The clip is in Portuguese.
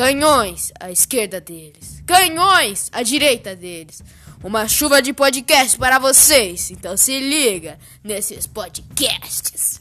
Canhões à esquerda deles. Canhões à direita deles. Uma chuva de podcast para vocês. Então se liga nesses podcasts.